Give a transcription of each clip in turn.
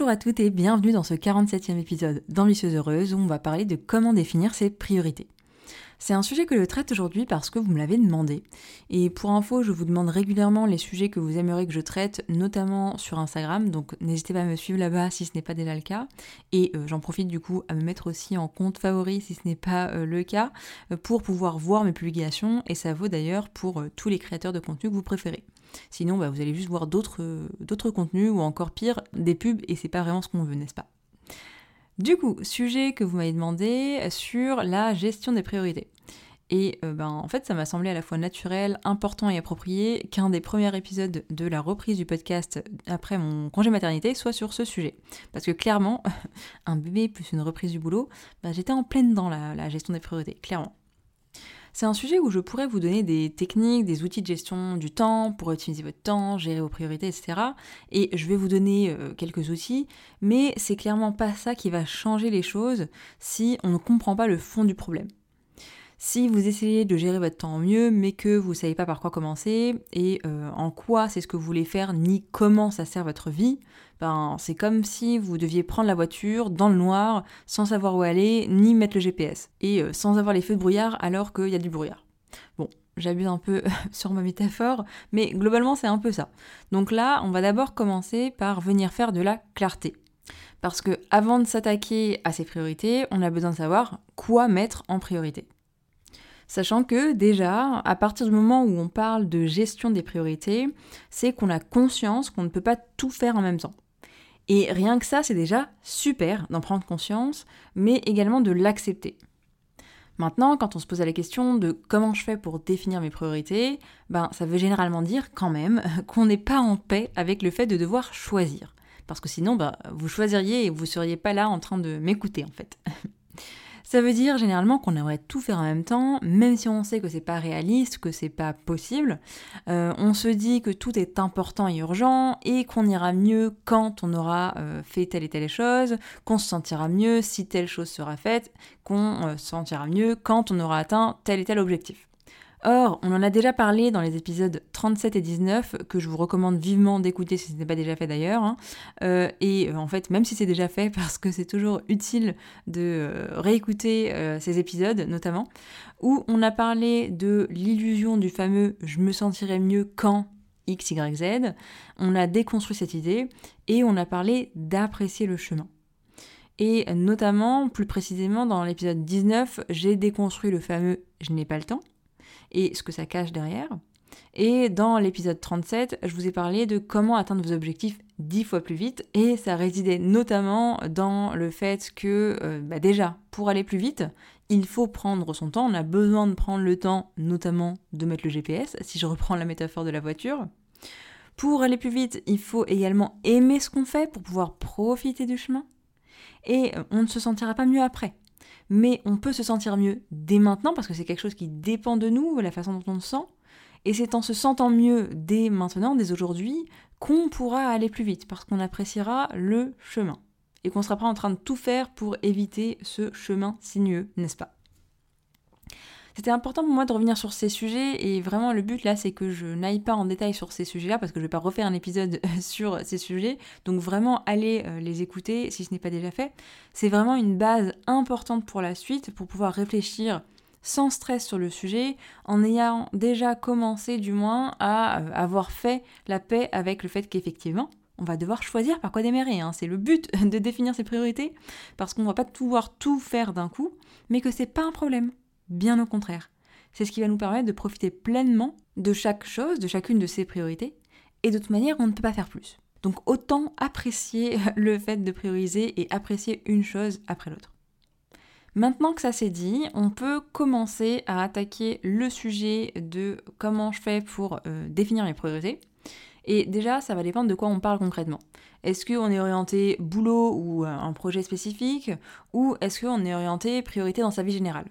Bonjour à toutes et bienvenue dans ce 47e épisode d'Ambitieuse Heureuse où on va parler de comment définir ses priorités. C'est un sujet que je traite aujourd'hui parce que vous me l'avez demandé. Et pour info, je vous demande régulièrement les sujets que vous aimeriez que je traite, notamment sur Instagram. Donc n'hésitez pas à me suivre là-bas si ce n'est pas déjà le cas. Et euh, j'en profite du coup à me mettre aussi en compte favori si ce n'est pas euh, le cas, euh, pour pouvoir voir mes publications. Et ça vaut d'ailleurs pour tous les créateurs de contenu que vous préférez. Sinon, bah, vous allez juste voir d'autres contenus ou encore pire, des pubs et c'est pas vraiment ce qu'on veut, n'est-ce pas? Du coup, sujet que vous m'avez demandé sur la gestion des priorités. Et euh, ben, en fait, ça m'a semblé à la fois naturel, important et approprié qu'un des premiers épisodes de la reprise du podcast après mon congé maternité soit sur ce sujet. Parce que clairement, un bébé plus une reprise du boulot, ben, j'étais en pleine dans la gestion des priorités, clairement. C'est un sujet où je pourrais vous donner des techniques, des outils de gestion du temps pour optimiser votre temps, gérer vos priorités, etc. Et je vais vous donner euh, quelques outils, mais c'est clairement pas ça qui va changer les choses si on ne comprend pas le fond du problème. Si vous essayez de gérer votre temps mieux, mais que vous ne savez pas par quoi commencer et euh, en quoi c'est ce que vous voulez faire, ni comment ça sert votre vie, ben, c'est comme si vous deviez prendre la voiture dans le noir, sans savoir où aller, ni mettre le GPS, et euh, sans avoir les feux de brouillard alors qu'il y a du brouillard. Bon, j'abuse un peu sur ma métaphore, mais globalement c'est un peu ça. Donc là, on va d'abord commencer par venir faire de la clarté. Parce que avant de s'attaquer à ces priorités, on a besoin de savoir quoi mettre en priorité. Sachant que déjà, à partir du moment où on parle de gestion des priorités, c'est qu'on a conscience qu'on ne peut pas tout faire en même temps. Et rien que ça, c'est déjà super d'en prendre conscience, mais également de l'accepter. Maintenant, quand on se pose la question de comment je fais pour définir mes priorités, ben ça veut généralement dire quand même qu'on n'est pas en paix avec le fait de devoir choisir. Parce que sinon, ben, vous choisiriez et vous seriez pas là en train de m'écouter en fait. Ça veut dire généralement qu'on aimerait tout faire en même temps, même si on sait que c'est pas réaliste, que c'est pas possible. Euh, on se dit que tout est important et urgent et qu'on ira mieux quand on aura euh, fait telle et telle chose, qu'on se sentira mieux si telle chose sera faite, qu'on euh, se sentira mieux quand on aura atteint tel et tel objectif. Or, on en a déjà parlé dans les épisodes 37 et 19, que je vous recommande vivement d'écouter si ce n'est pas déjà fait d'ailleurs. Hein. Euh, et euh, en fait, même si c'est déjà fait, parce que c'est toujours utile de euh, réécouter ces épisodes, notamment, où on a parlé de l'illusion du fameux je me sentirai mieux quand X, Y, Z. On a déconstruit cette idée et on a parlé d'apprécier le chemin. Et notamment, plus précisément, dans l'épisode 19, j'ai déconstruit le fameux je n'ai pas le temps et ce que ça cache derrière. Et dans l'épisode 37, je vous ai parlé de comment atteindre vos objectifs dix fois plus vite, et ça résidait notamment dans le fait que, euh, bah déjà, pour aller plus vite, il faut prendre son temps, on a besoin de prendre le temps, notamment de mettre le GPS, si je reprends la métaphore de la voiture. Pour aller plus vite, il faut également aimer ce qu'on fait pour pouvoir profiter du chemin. Et euh, on ne se sentira pas mieux après mais on peut se sentir mieux dès maintenant parce que c'est quelque chose qui dépend de nous, la façon dont on se sent. Et c'est en se sentant mieux dès maintenant, dès aujourd'hui, qu'on pourra aller plus vite parce qu'on appréciera le chemin et qu'on sera pas en train de tout faire pour éviter ce chemin sinueux, n'est-ce pas? C'était important pour moi de revenir sur ces sujets et vraiment le but là c'est que je n'aille pas en détail sur ces sujets là parce que je vais pas refaire un épisode sur ces sujets donc vraiment allez euh, les écouter si ce n'est pas déjà fait. C'est vraiment une base importante pour la suite pour pouvoir réfléchir sans stress sur le sujet, en ayant déjà commencé du moins à euh, avoir fait la paix avec le fait qu'effectivement, on va devoir choisir par quoi démarrer. Hein. C'est le but de définir ses priorités, parce qu'on va pas pouvoir tout faire d'un coup, mais que c'est pas un problème. Bien au contraire. C'est ce qui va nous permettre de profiter pleinement de chaque chose, de chacune de ces priorités. Et de toute manière, on ne peut pas faire plus. Donc autant apprécier le fait de prioriser et apprécier une chose après l'autre. Maintenant que ça c'est dit, on peut commencer à attaquer le sujet de comment je fais pour euh, définir mes priorités. Et déjà, ça va dépendre de quoi on parle concrètement. Est-ce qu'on est orienté boulot ou euh, un projet spécifique? Ou est-ce qu'on est orienté priorité dans sa vie générale?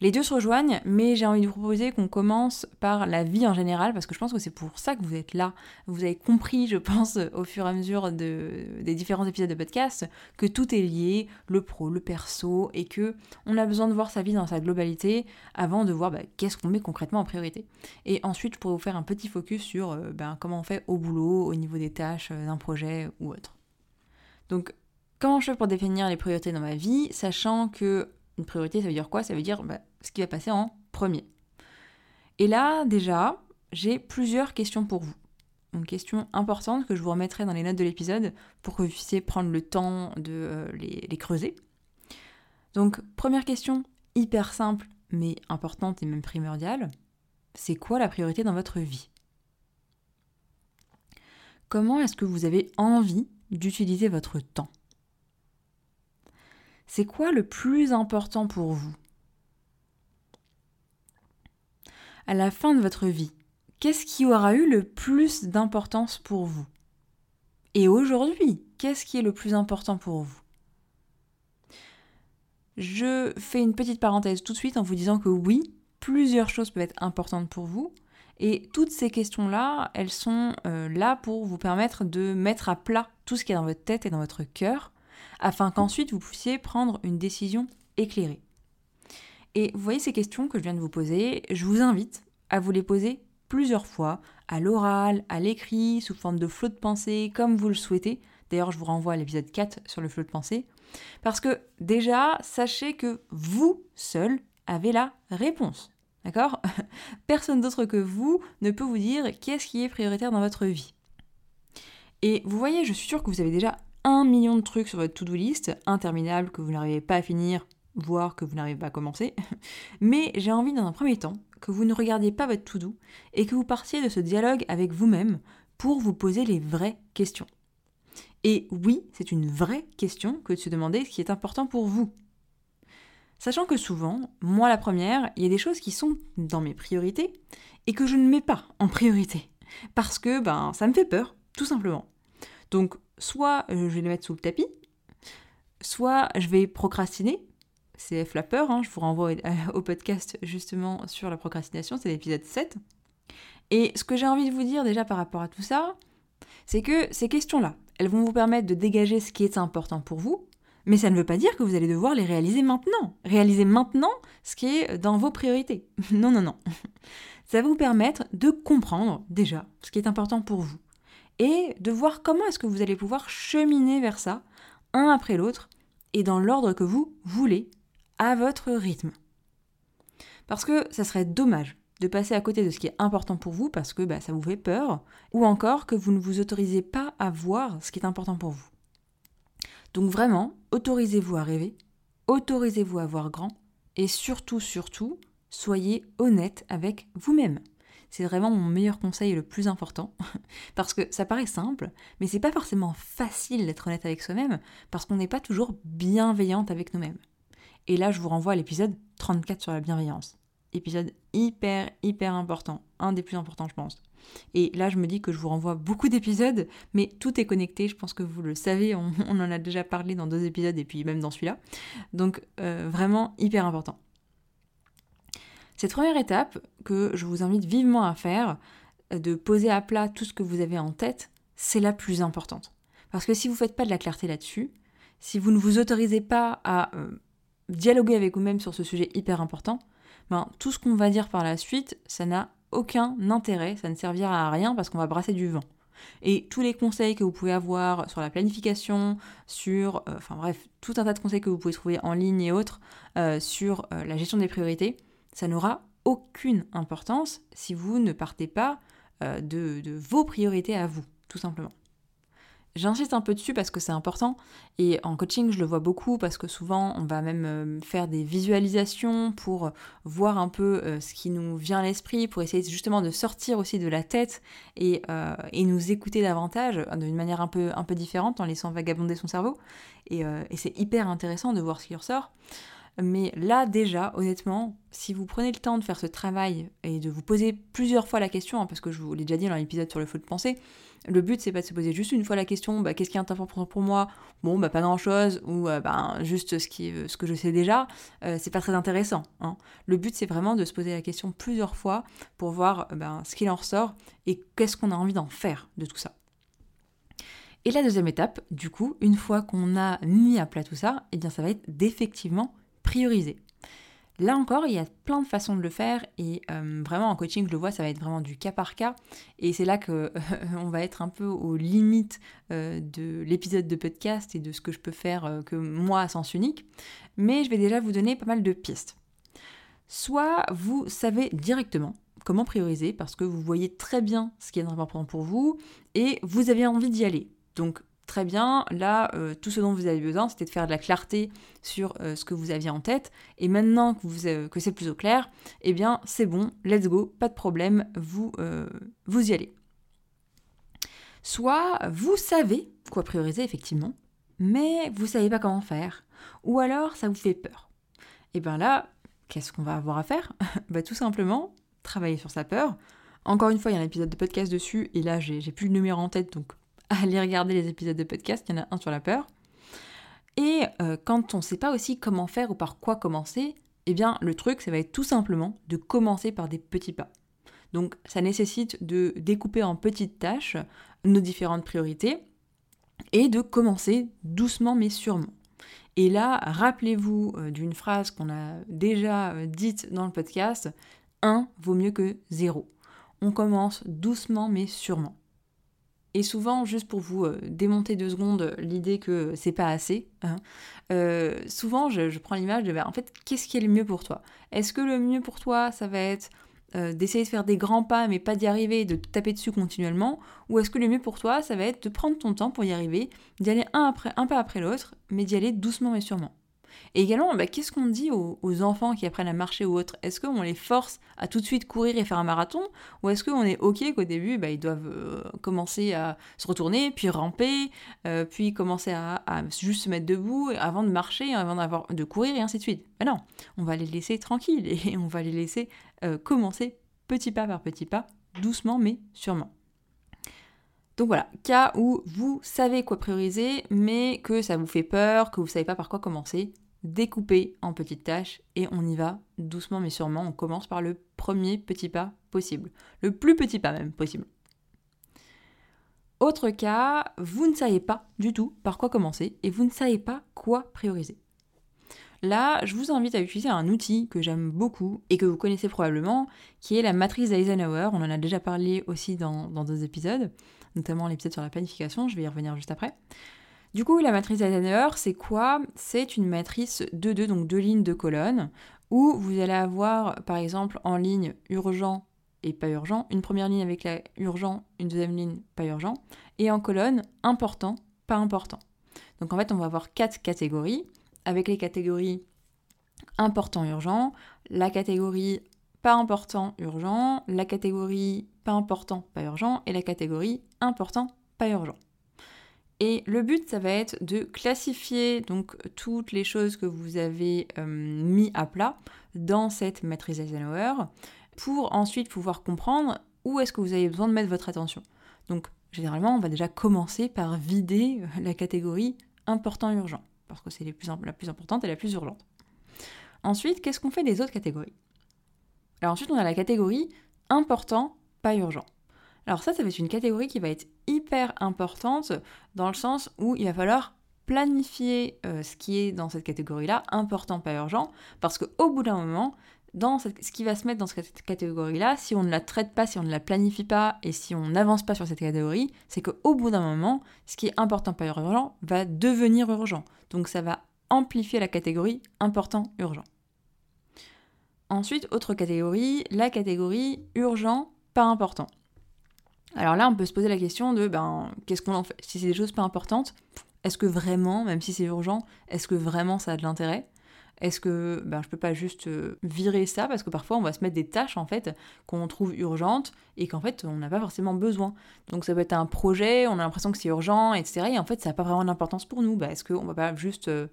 Les deux se rejoignent, mais j'ai envie de vous proposer qu'on commence par la vie en général, parce que je pense que c'est pour ça que vous êtes là. Vous avez compris, je pense, au fur et à mesure des différents épisodes de podcast, que tout est lié, le pro, le perso, et que on a besoin de voir sa vie dans sa globalité avant de voir bah, qu'est-ce qu'on met concrètement en priorité. Et ensuite, je pourrais vous faire un petit focus sur euh, bah, comment on fait au boulot, au niveau des tâches euh, d'un projet ou autre. Donc, comment je fais pour définir les priorités dans ma vie, sachant que une priorité, ça veut dire quoi? Ça veut dire bah, ce qui va passer en premier. Et là, déjà, j'ai plusieurs questions pour vous. Une question importante que je vous remettrai dans les notes de l'épisode pour que vous puissiez prendre le temps de euh, les, les creuser. Donc, première question, hyper simple, mais importante et même primordiale. C'est quoi la priorité dans votre vie? Comment est-ce que vous avez envie d'utiliser votre temps? C'est quoi le plus important pour vous? À la fin de votre vie, qu'est-ce qui aura eu le plus d'importance pour vous? Et aujourd'hui, qu'est-ce qui est le plus important pour vous? Je fais une petite parenthèse tout de suite en vous disant que oui, plusieurs choses peuvent être importantes pour vous. Et toutes ces questions-là, elles sont euh, là pour vous permettre de mettre à plat tout ce qui est dans votre tête et dans votre cœur afin qu'ensuite vous puissiez prendre une décision éclairée. Et vous voyez ces questions que je viens de vous poser, je vous invite à vous les poser plusieurs fois, à l'oral, à l'écrit, sous forme de flot de pensée, comme vous le souhaitez. D'ailleurs, je vous renvoie à l'épisode 4 sur le flot de pensée. Parce que déjà, sachez que vous seul avez la réponse. D'accord? Personne d'autre que vous ne peut vous dire qu'est-ce qui est prioritaire dans votre vie. Et vous voyez, je suis sûre que vous avez déjà un million de trucs sur votre to-do list, interminable, que vous n'arrivez pas à finir, voire que vous n'arrivez pas à commencer. Mais j'ai envie, dans un premier temps, que vous ne regardiez pas votre to-do et que vous partiez de ce dialogue avec vous-même pour vous poser les vraies questions. Et oui, c'est une vraie question que de se demander ce qui est important pour vous. Sachant que souvent, moi la première, il y a des choses qui sont dans mes priorités et que je ne mets pas en priorité. Parce que ben ça me fait peur, tout simplement. Donc soit euh, je vais les mettre sous le tapis, soit je vais procrastiner. C'est la peur, hein, je vous renvoie au podcast justement sur la procrastination, c'est l'épisode 7. Et ce que j'ai envie de vous dire déjà par rapport à tout ça, c'est que ces questions-là, elles vont vous permettre de dégager ce qui est important pour vous, mais ça ne veut pas dire que vous allez devoir les réaliser maintenant. Réaliser maintenant ce qui est dans vos priorités. non, non, non. Ça va vous permettre de comprendre déjà ce qui est important pour vous et de voir comment est-ce que vous allez pouvoir cheminer vers ça, un après l'autre, et dans l'ordre que vous voulez, à votre rythme. Parce que ça serait dommage de passer à côté de ce qui est important pour vous parce que bah, ça vous fait peur, ou encore que vous ne vous autorisez pas à voir ce qui est important pour vous. Donc vraiment, autorisez-vous à rêver, autorisez-vous à voir grand, et surtout, surtout, soyez honnête avec vous-même. C'est vraiment mon meilleur conseil et le plus important. parce que ça paraît simple, mais c'est pas forcément facile d'être honnête avec soi-même, parce qu'on n'est pas toujours bienveillante avec nous-mêmes. Et là, je vous renvoie à l'épisode 34 sur la bienveillance. Épisode hyper, hyper important. Un des plus importants, je pense. Et là, je me dis que je vous renvoie beaucoup d'épisodes, mais tout est connecté. Je pense que vous le savez, on, en a déjà parlé dans deux épisodes et puis même dans celui-là. Donc, euh, vraiment hyper important. Cette première étape que je vous invite vivement à faire, de poser à plat tout ce que vous avez en tête, c'est la plus importante. Parce que si vous ne faites pas de la clarté là-dessus, si vous ne vous autorisez pas à euh, dialoguer avec vous-même sur ce sujet hyper important, ben, tout ce qu'on va dire par la suite, ça n'a aucun intérêt, ça ne servira à rien parce qu'on va brasser du vent. Et tous les conseils que vous pouvez avoir sur la planification, sur, euh, enfin bref, tout un tas de conseils que vous pouvez trouver en ligne et autres euh, sur la gestion des priorités, ça n'aura aucune importance si vous ne partez pas euh, de, vos priorités à vous, tout simplement. J'insiste un peu dessus parce que c'est important et en coaching je le vois beaucoup parce que souvent on va même euh, faire des visualisations pour voir un peu euh, ce qui nous vient à l'esprit, pour essayer justement de sortir aussi de la tête et, nous écouter davantage d'une manière un peu, un peu différente en laissant vagabonder son cerveau et, et c'est hyper intéressant de voir ce qui ressort. Mais là déjà, honnêtement, si vous prenez le temps de faire ce travail et de vous poser plusieurs fois la question, hein, parce que je vous l'ai déjà dit dans l'épisode sur le feu de pensée, le but c'est pas de se poser juste une fois la question, bah, qu'est-ce qui est important pour moi? Bon, bah pas grand chose, ou euh, bah, juste ce, qui, ce que je sais déjà, euh, c'est pas très intéressant. Hein. Le but c'est vraiment de se poser la question plusieurs fois pour voir bah, ce qu'il en ressort et qu'est-ce qu'on a envie d'en faire de tout ça. Et la deuxième étape, du coup, une fois qu'on a mis à plat tout ça, eh bien ça va être d'effectivement prioriser. Là encore, il y a plein de façons de le faire et euh, vraiment en coaching, je le vois, ça va être vraiment du cas par cas et c'est là que on va être un peu aux limites euh, de l'épisode de podcast et de ce que je peux faire euh, que moi à sens unique. Mais je vais déjà vous donner pas mal de pistes. Soit vous savez directement comment prioriser parce que vous voyez très bien ce qui est important pour vous et vous avez envie d'y aller. Donc très bien, là, euh, tout ce dont vous avez besoin, c'était de faire de la clarté sur euh, ce que vous aviez en tête. Et maintenant euh, que c'est plus au clair, eh bien, c'est bon, let's go, pas de problème, vous, vous y allez. Soit vous savez quoi prioriser, effectivement, mais vous savez pas comment faire. Ou alors, ça vous fait peur. Et bien là, qu'est-ce qu'on va avoir à faire? Bah, Tout simplement, travailler sur sa peur. Encore une fois, il y a un épisode de podcast dessus, et là, j'ai plus le numéro en tête, donc aller regarder les épisodes de podcast, il y en a un sur la peur. Et euh, quand on ne sait pas aussi comment faire ou par quoi commencer, eh bien le truc, ça va être tout simplement de commencer par des petits pas. Donc ça nécessite de découper en petites tâches nos différentes priorités et de commencer doucement mais sûrement. Et là, rappelez-vous euh, d'une phrase qu'on a déjà euh, dite dans le podcast, 1 vaut mieux que 0. On commence doucement mais sûrement. Et souvent, juste pour vous euh, démonter deux secondes l'idée que c'est pas assez, hein, euh, souvent je, prends l'image de, bah, en fait, qu'est-ce qui est le mieux pour toi? Est-ce que le mieux pour toi, ça va être euh, d'essayer de faire des grands pas mais pas d'y arriver de taper dessus continuellement? Ou est-ce que le mieux pour toi, ça va être de prendre ton temps pour y arriver, d'y aller un, un pas après l'autre, mais d'y aller doucement mais sûrement? Et également, bah, qu'est-ce qu'on dit aux, enfants qui apprennent à marcher ou autre? Est-ce qu'on les force à tout de suite courir et faire un marathon? Ou est-ce qu'on est OK qu'au début, bah, ils doivent euh, commencer à se retourner, puis ramper, euh, puis commencer à, juste se mettre debout avant de marcher, avant d'avoir, de courir et ainsi de suite? Ben Non, on va les laisser tranquilles et on va les laisser euh, commencer petit pas par petit pas, doucement mais sûrement. Donc voilà, cas où vous savez quoi prioriser, mais que ça vous fait peur, que vous ne savez pas par quoi commencer, découpez en petites tâches et on y va doucement mais sûrement. On commence par le premier petit pas possible, le plus petit pas même possible. Autre cas, vous ne savez pas du tout par quoi commencer et vous ne savez pas quoi prioriser. Là, je vous invite à utiliser un outil que j'aime beaucoup et que vous connaissez probablement, qui est la matrice d'Eisenhower. On en a déjà parlé aussi dans, dans deux épisodes, notamment l'épisode sur la planification, je vais y revenir juste après. Du coup, la matrice Eisenhower, c'est quoi? C'est une matrice de deux, donc deux lignes, de colonnes, où vous allez avoir, par exemple, en ligne urgent et pas urgent, une première ligne avec la urgent, une deuxième ligne pas urgent, et en colonne important, pas important. Donc en fait, on va avoir quatre catégories, avec les catégories important, urgent, la catégorie pas important, urgent, la catégorie pas important, pas urgent, et la catégorie important, pas urgent. Et le but, ça va être de classifier donc toutes les choses que vous avez euh, mis à plat dans cette matrice Eisenhower pour ensuite pouvoir comprendre où est-ce que vous avez besoin de mettre votre attention. Donc généralement, on va déjà commencer par vider euh, la catégorie important urgent parce que c'est la plus importante et la plus urgente. Ensuite, qu'est-ce qu'on fait des autres catégories? Alors ensuite, on a la catégorie important, pas urgent. Alors ça, ça va être une catégorie qui va être hyper importante dans le sens où il va falloir planifier euh, ce qui est dans cette catégorie-là, important, pas urgent, parce qu'au bout d'un moment, dans ce qui va se mettre dans cette catégorie-là, si on ne la traite pas, si on ne la planifie pas et si on n'avance pas sur cette catégorie, c'est qu'au bout d'un moment, ce qui est important, pas urgent, va devenir urgent. Donc ça va amplifier la catégorie important, urgent. Ensuite, autre catégorie, la catégorie urgent, pas important. Alors là, on peut se poser la question de ben, qu'est-ce qu'on en fait? Si c'est des choses pas importantes, est-ce que vraiment, même si c'est urgent, est-ce que vraiment ça a de l'intérêt? Est-ce que ben, je peux pas juste euh, virer ça? Parce que parfois, on va se mettre des tâches en fait qu'on trouve urgentes et qu'en fait, on n'a pas forcément besoin. Donc ça peut être un projet, on a l'impression que c'est urgent, etc. Et en fait, ça n'a pas vraiment d'importance pour nous. Ben, est-ce qu'on va pas juste euh,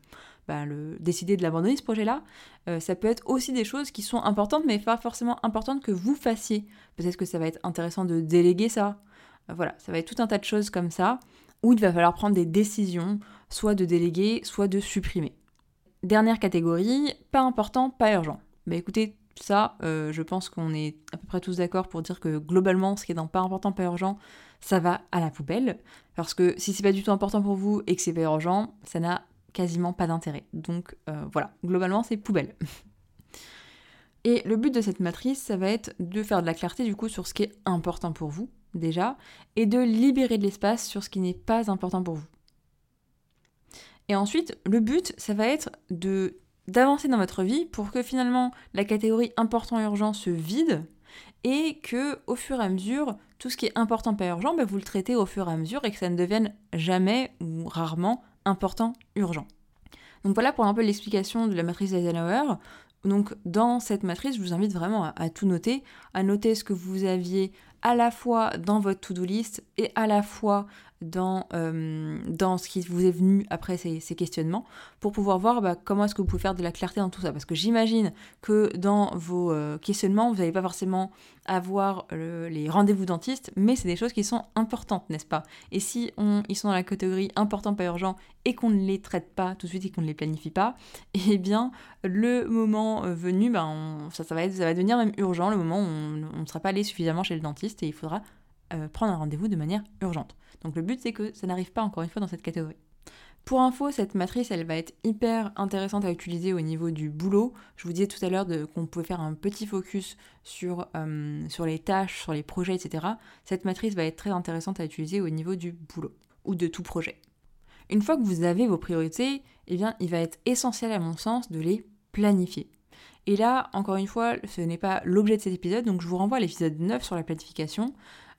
bah, le, décider de l'abandonner ce projet-là. Euh, ça peut être aussi des choses qui sont importantes, mais pas forcément importantes que vous fassiez. Peut-être que ça va être intéressant de déléguer ça. Euh, voilà, ça va être tout un tas de choses comme ça, où il va falloir prendre des décisions, soit de déléguer, soit de supprimer. Dernière catégorie, pas important, pas urgent. Bah écoutez, ça, euh, je pense qu'on est à peu près tous d'accord pour dire que globalement, ce qui est dans pas important, pas urgent, ça va à la poubelle. Parce que si c'est pas du tout important pour vous et que c'est pas urgent, ça n'a quasiment pas d'intérêt. Donc euh, voilà, globalement, c'est poubelle. Et le but de cette matrice, ça va être de faire de la clarté du coup sur ce qui est important pour vous, déjà, et de libérer de l'espace sur ce qui n'est pas important pour vous. Et ensuite, le but, ça va être de d'avancer dans votre vie pour que finalement la catégorie important urgent se vide et que au fur et à mesure, tout ce qui est important pas urgent, bah, vous le traitez au fur et à mesure et que ça ne devienne jamais ou rarement important urgent. Donc voilà pour un peu l'explication de la matrice d'Eisenhower. Donc dans cette matrice, je vous invite vraiment à, tout noter, à noter ce que vous aviez à la fois dans votre to-do list et à la fois dans, euh, dans ce qui vous est venu après ces, questionnements pour pouvoir voir bah, comment est-ce que vous pouvez faire de la clarté dans tout ça. Parce que j'imagine que dans vos euh, questionnements, vous n'allez pas forcément avoir les rendez-vous dentistes, mais c'est des choses qui sont importantes, n'est-ce pas? Et si ils sont dans la catégorie important, pas urgent, et qu'on ne les traite pas tout de suite et qu'on ne les planifie pas, eh bien, le moment euh, venu, bah, ça, va ça va devenir même urgent, le moment où on ne sera pas allé suffisamment chez le dentiste et il faudra prendre un rendez-vous de manière urgente. Donc le but c'est que ça n'arrive pas encore une fois dans cette catégorie. Pour info, cette matrice, elle va être hyper intéressante à utiliser au niveau du boulot. Je vous disais tout à l'heure qu'on pouvait faire un petit focus sur, euh, sur les tâches, sur les projets, etc. Cette matrice va être très intéressante à utiliser au niveau du boulot ou de tout projet. Une fois que vous avez vos priorités, eh bien, il va être essentiel à mon sens de les planifier. Et là, encore une fois, ce n'est pas l'objet de cet épisode, donc je vous renvoie à l'épisode 9 sur la planification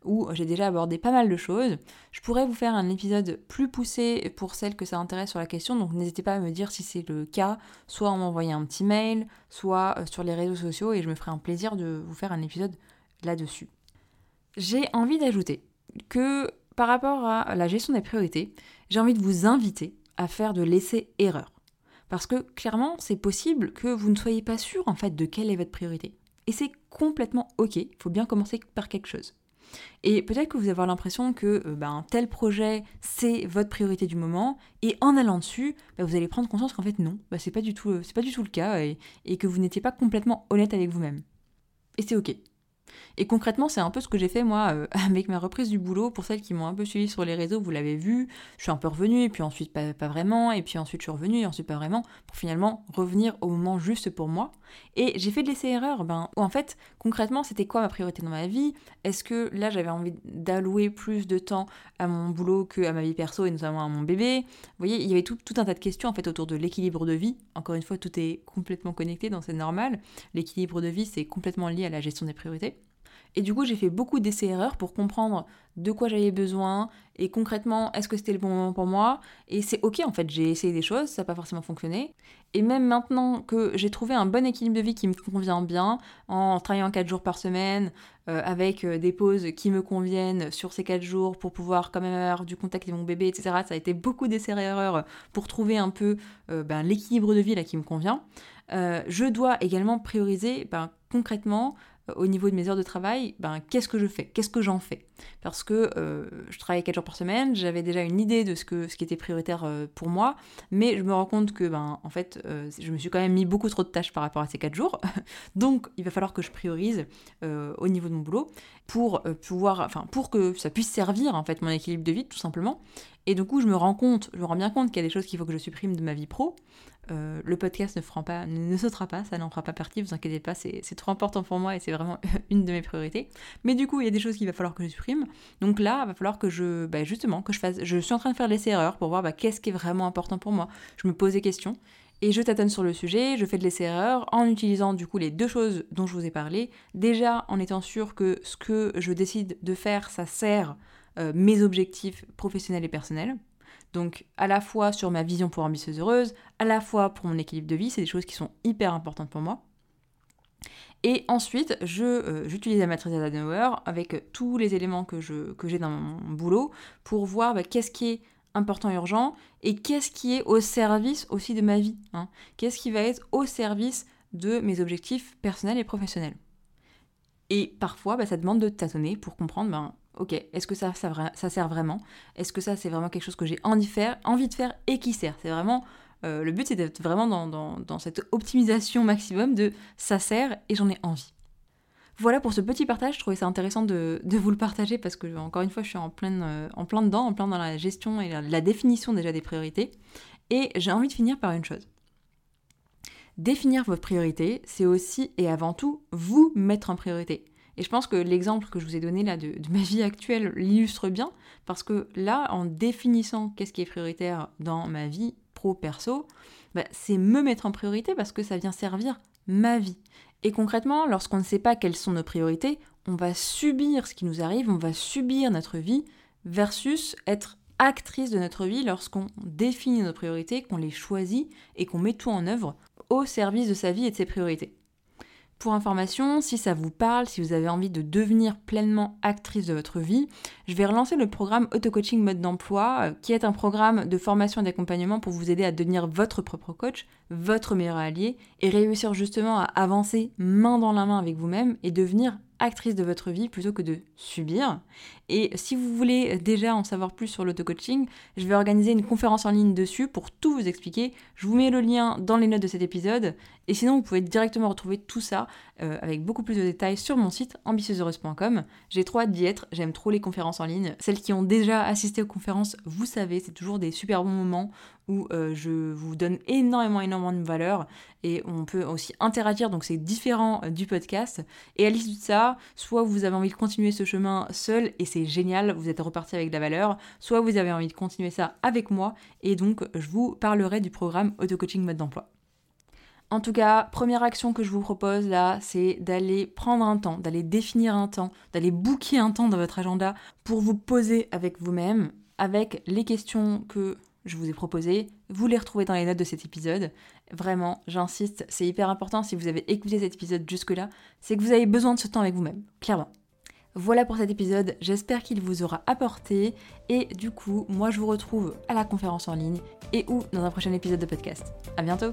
où j'ai déjà abordé pas mal de choses. Je pourrais vous faire un épisode plus poussé pour celles que ça intéresse sur la question, donc n'hésitez pas à me dire si c'est le cas, soit en m'envoyant un petit mail, soit euh, sur les réseaux sociaux, et je me ferai un plaisir de vous faire un épisode là-dessus. J'ai envie d'ajouter que par rapport à la gestion des priorités, j'ai envie de vous inviter à faire de l'essai-erreur. Parce que clairement, c'est possible que vous ne soyez pas sûr en fait de quelle est votre priorité. Et c'est complètement ok, il faut bien commencer par quelque chose. Et peut-être que vous avez l'impression que euh, ben, tel projet, c'est votre priorité du moment, et en allant dessus, ben, vous allez prendre conscience qu'en fait non, ben, c'est pas, du tout, euh, pas du tout le cas, et, et que vous n'étiez pas complètement honnête avec vous-même. Et c'est ok. Et concrètement, c'est un peu ce que j'ai fait moi euh, avec ma reprise du boulot. Pour celles qui m'ont un peu suivi sur les réseaux, vous l'avez vu, je suis un peu revenue, et puis ensuite pas, vraiment, et puis ensuite je suis revenue, et ensuite pas vraiment, pour finalement revenir au moment juste pour moi. Et j'ai fait de l'essai-erreur, ben, en fait, concrètement, c'était quoi ma priorité dans ma vie? Est-ce que là j'avais envie d'allouer plus de temps à mon boulot que à ma vie perso et notamment à mon bébé? Vous voyez, il y avait tout, tout un tas de questions en fait autour de l'équilibre de vie. Encore une fois, tout est complètement connecté, donc c'est normal. L'équilibre de vie, c'est complètement lié à la gestion des priorités. Et du coup, j'ai fait beaucoup d'essais-erreurs pour comprendre de quoi j'avais besoin et concrètement, est-ce que c'était le bon moment pour moi Et c'est ok, en fait, j'ai essayé des choses, ça n'a pas forcément fonctionné. Et même maintenant que j'ai trouvé un bon équilibre de vie qui me convient bien, en travaillant 4 jours par semaine, euh, avec euh, des pauses qui me conviennent sur ces 4 jours pour pouvoir quand même avoir du contact avec mon bébé, etc. Ça a été beaucoup d'essais-erreurs pour trouver un peu euh, ben, l'équilibre de vie là qui me convient. Je dois également prioriser ben, concrètement au niveau de mes heures de travail, ben, qu'est-ce que je fais Qu'est-ce que j'en fais? Parce que euh, je travaille 4 jours par semaine, j'avais déjà une idée de ce, qui était prioritaire euh, pour moi, mais je me rends compte que, ben, en fait, euh, je me suis quand même mis beaucoup trop de tâches par rapport à ces 4 jours. Donc, il va falloir que je priorise au niveau de mon boulot pour pouvoir, enfin, pour que ça puisse servir, en fait, mon équilibre de vie, tout simplement. Et du coup, je me rends compte, je me rends bien compte qu'il y a des choses qu'il faut que je supprime de ma vie pro. Euh, le podcast ne, fera pas, ne sautera pas, ça n'en fera pas partie, vous inquiétez pas, c'est trop important pour moi et c'est vraiment une de mes priorités. Mais du coup, il y a des choses qu'il va falloir que je supprime. Donc là, il va falloir que je, bah, justement, que je fasse, je suis en train de faire l'essai erreurs pour voir bah, qu'est-ce qui est vraiment important pour moi. Je me pose des questions et je tâtonne sur le sujet, je fais de l'essai erreurs en utilisant du coup les deux choses dont je vous ai parlé. Déjà en étant sûr que ce que je décide de faire, ça sert euh, mes objectifs professionnels et personnels. Donc à la fois sur ma vision pour ambitieuse heureuse, à la fois pour mon équilibre de vie, c'est des choses qui sont hyper importantes pour moi. Et ensuite, euh, j'utilise la matrice d'Adenauer avec tous les éléments que j'ai que dans mon boulot pour voir bah, qu'est-ce qui est important urgent et qu'est-ce qui est au service aussi de ma vie hein. Qu'est-ce qui va être au service de mes objectifs personnels et professionnels Et parfois, bah, ça demande de tâtonner pour comprendre, ben, ok, est-ce que ça, ça, sert vraiment? Est-ce que ça, c'est vraiment quelque chose que j'ai envie de faire, envie de faire et qui sert? C'est vraiment euh, le but, c'est d'être vraiment dans, cette optimisation maximum de ça sert et j'en ai envie. Voilà pour ce petit partage, je trouvais ça intéressant de, vous le partager parce que, encore une fois, je suis en, plein, euh, en plein dedans, en plein dans la gestion et la définition déjà des priorités. Et j'ai envie de finir par une chose. Définir votre priorité, c'est aussi et avant tout vous mettre en priorité. Et je pense que l'exemple que je vous ai donné là de, ma vie actuelle l'illustre bien, parce que là, en définissant qu'est-ce qui est prioritaire dans ma vie pro-perso, bah, c'est me mettre en priorité parce que ça vient servir ma vie. Et concrètement, lorsqu'on ne sait pas quelles sont nos priorités, on va subir ce qui nous arrive, on va subir notre vie, versus être actrice de notre vie lorsqu'on définit nos priorités, qu'on les choisit et qu'on met tout en œuvre au service de sa vie et de ses priorités. Pour information, si ça vous parle, si vous avez envie de devenir pleinement actrice de votre vie, je vais relancer le programme Auto-Coaching Mode d'emploi, euh, qui est un programme de formation et d'accompagnement pour vous aider à devenir votre propre coach, votre meilleur allié, et réussir justement à avancer main dans la main avec vous-même et devenir actrice de votre vie plutôt que de subir. Et si vous voulez déjà en savoir plus sur l'auto-coaching, je vais organiser une conférence en ligne dessus pour tout vous expliquer. Je vous mets le lien dans les notes de cet épisode. Et sinon, vous pouvez directement retrouver tout ça euh, avec beaucoup plus de détails sur mon site ambitieuseheureuse.com. J'ai trop hâte d'y être, j'aime trop les conférences en ligne. Celles qui ont déjà assisté aux conférences, vous savez, c'est toujours des super bons moments où euh, je vous donne énormément, énormément de valeur et on peut aussi interagir, donc c'est différent euh, du podcast. Et à l'issue de ça, soit vous avez envie de continuer ce chemin seul et c'est génial, vous êtes reparti avec de la valeur, soit vous avez envie de continuer ça avec moi et donc je vous parlerai du programme Auto-Coaching Mode d'Emploi. En tout cas, première action que je vous propose là, c'est d'aller prendre un temps, d'aller définir un temps, d'aller booker un temps dans votre agenda pour vous poser avec vous-même, avec les questions que je vous ai proposées. Vous les retrouvez dans les notes de cet épisode. Vraiment, j'insiste, c'est hyper important si vous avez écouté cet épisode jusque-là, c'est que vous avez besoin de ce temps avec vous-même, clairement. Voilà pour cet épisode, j'espère qu'il vous aura apporté et du coup, moi je vous retrouve à la conférence en ligne et ou dans un prochain épisode de podcast. À bientôt.